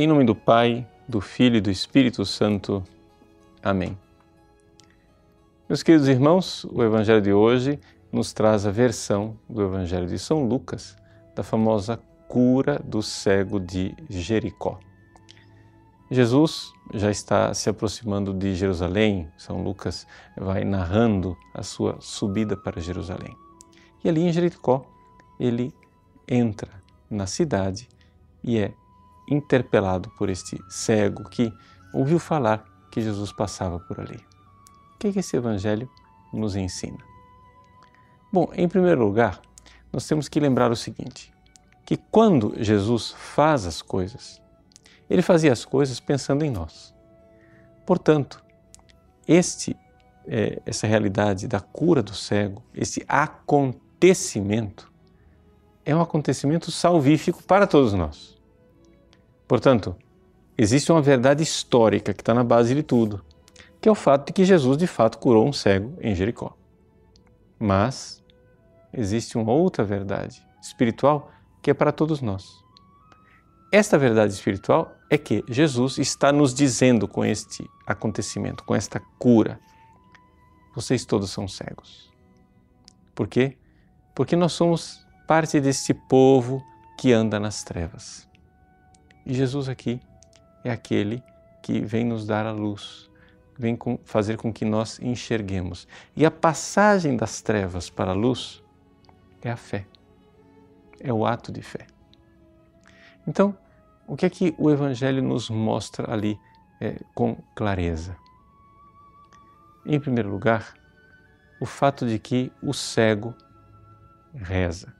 Em nome do Pai, do Filho e do Espírito Santo. Amém. Meus queridos irmãos, o Evangelho de hoje nos traz a versão do Evangelho de São Lucas da famosa cura do cego de Jericó. Jesus já está se aproximando de Jerusalém, São Lucas vai narrando a sua subida para Jerusalém. E ali em Jericó, ele entra na cidade e é interpelado por este cego que ouviu falar que Jesus passava por ali. O que, é que esse evangelho nos ensina? Bom, em primeiro lugar, nós temos que lembrar o seguinte: que quando Jesus faz as coisas, ele fazia as coisas pensando em nós. Portanto, este, é, essa realidade da cura do cego, esse acontecimento, é um acontecimento salvífico para todos nós. Portanto, existe uma verdade histórica que está na base de tudo, que é o fato de que Jesus de fato curou um cego em Jericó. Mas existe uma outra verdade espiritual que é para todos nós. Esta verdade espiritual é que Jesus está nos dizendo com este acontecimento, com esta cura: vocês todos são cegos. Por quê? Porque nós somos parte desse povo que anda nas trevas. E Jesus aqui é aquele que vem nos dar a luz, vem com, fazer com que nós enxerguemos. E a passagem das trevas para a luz é a fé, é o ato de fé. Então, o que é que o Evangelho nos mostra ali é, com clareza? Em primeiro lugar, o fato de que o cego reza,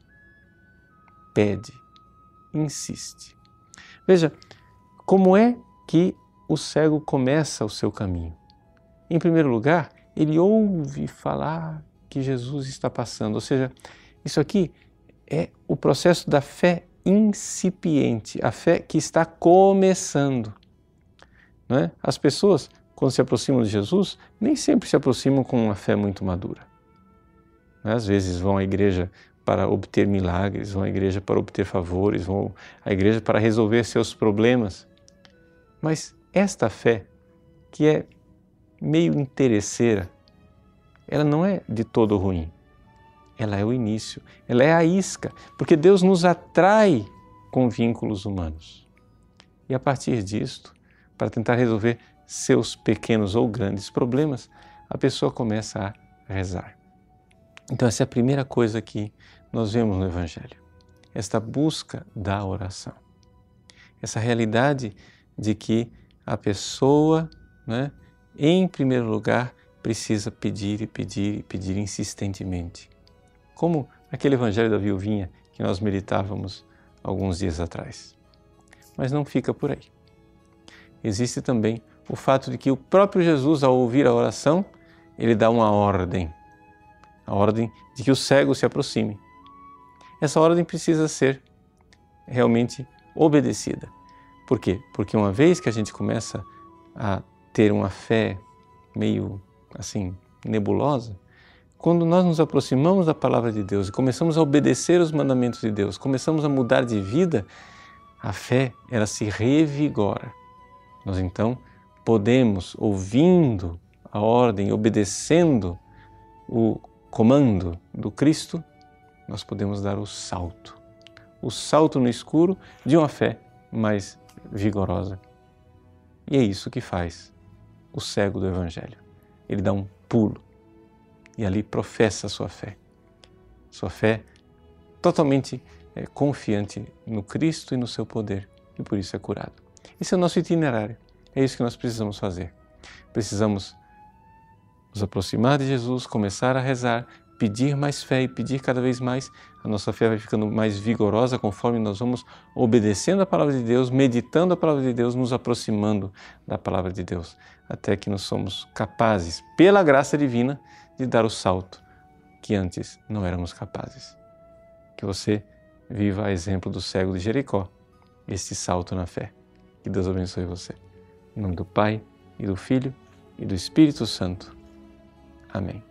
pede, insiste. Veja, como é que o cego começa o seu caminho? Em primeiro lugar, ele ouve falar que Jesus está passando, ou seja, isso aqui é o processo da fé incipiente, a fé que está começando. Não é? As pessoas, quando se aproximam de Jesus, nem sempre se aproximam com uma fé muito madura. É? Às vezes vão à igreja para obter milagres, vão à igreja para obter favores, vão à igreja para resolver seus problemas. Mas esta fé, que é meio interesseira, ela não é de todo ruim. Ela é o início, ela é a isca, porque Deus nos atrai com vínculos humanos. E a partir disto, para tentar resolver seus pequenos ou grandes problemas, a pessoa começa a rezar. Então, essa é a primeira coisa que nós vemos no Evangelho. Esta busca da oração. Essa realidade de que a pessoa, né, em primeiro lugar, precisa pedir e pedir e pedir insistentemente. Como aquele Evangelho da viuvinha que nós meditávamos alguns dias atrás. Mas não fica por aí. Existe também o fato de que o próprio Jesus, ao ouvir a oração, ele dá uma ordem a ordem de que o cego se aproxime. Essa ordem precisa ser realmente obedecida. Por quê? Porque uma vez que a gente começa a ter uma fé meio assim nebulosa, quando nós nos aproximamos da palavra de Deus e começamos a obedecer os mandamentos de Deus, começamos a mudar de vida, a fé ela se revigora. Nós então podemos, ouvindo a ordem, obedecendo o comando do Cristo, nós podemos dar o salto. O salto no escuro de uma fé mais vigorosa. E é isso que faz o cego do Evangelho. Ele dá um pulo e ali professa a sua fé. Sua fé totalmente é, confiante no Cristo e no seu poder, e por isso é curado. Esse é o nosso itinerário. É isso que nós precisamos fazer. Precisamos nos aproximar de Jesus, começar a rezar, pedir mais fé e pedir cada vez mais, a nossa fé vai ficando mais vigorosa conforme nós vamos obedecendo a palavra de Deus, meditando a palavra de Deus, nos aproximando da palavra de Deus, até que nós somos capazes, pela graça divina, de dar o salto que antes não éramos capazes. Que você viva a exemplo do cego de Jericó, este salto na fé. Que Deus abençoe você. Em nome do Pai, e do Filho, e do Espírito Santo. Amém.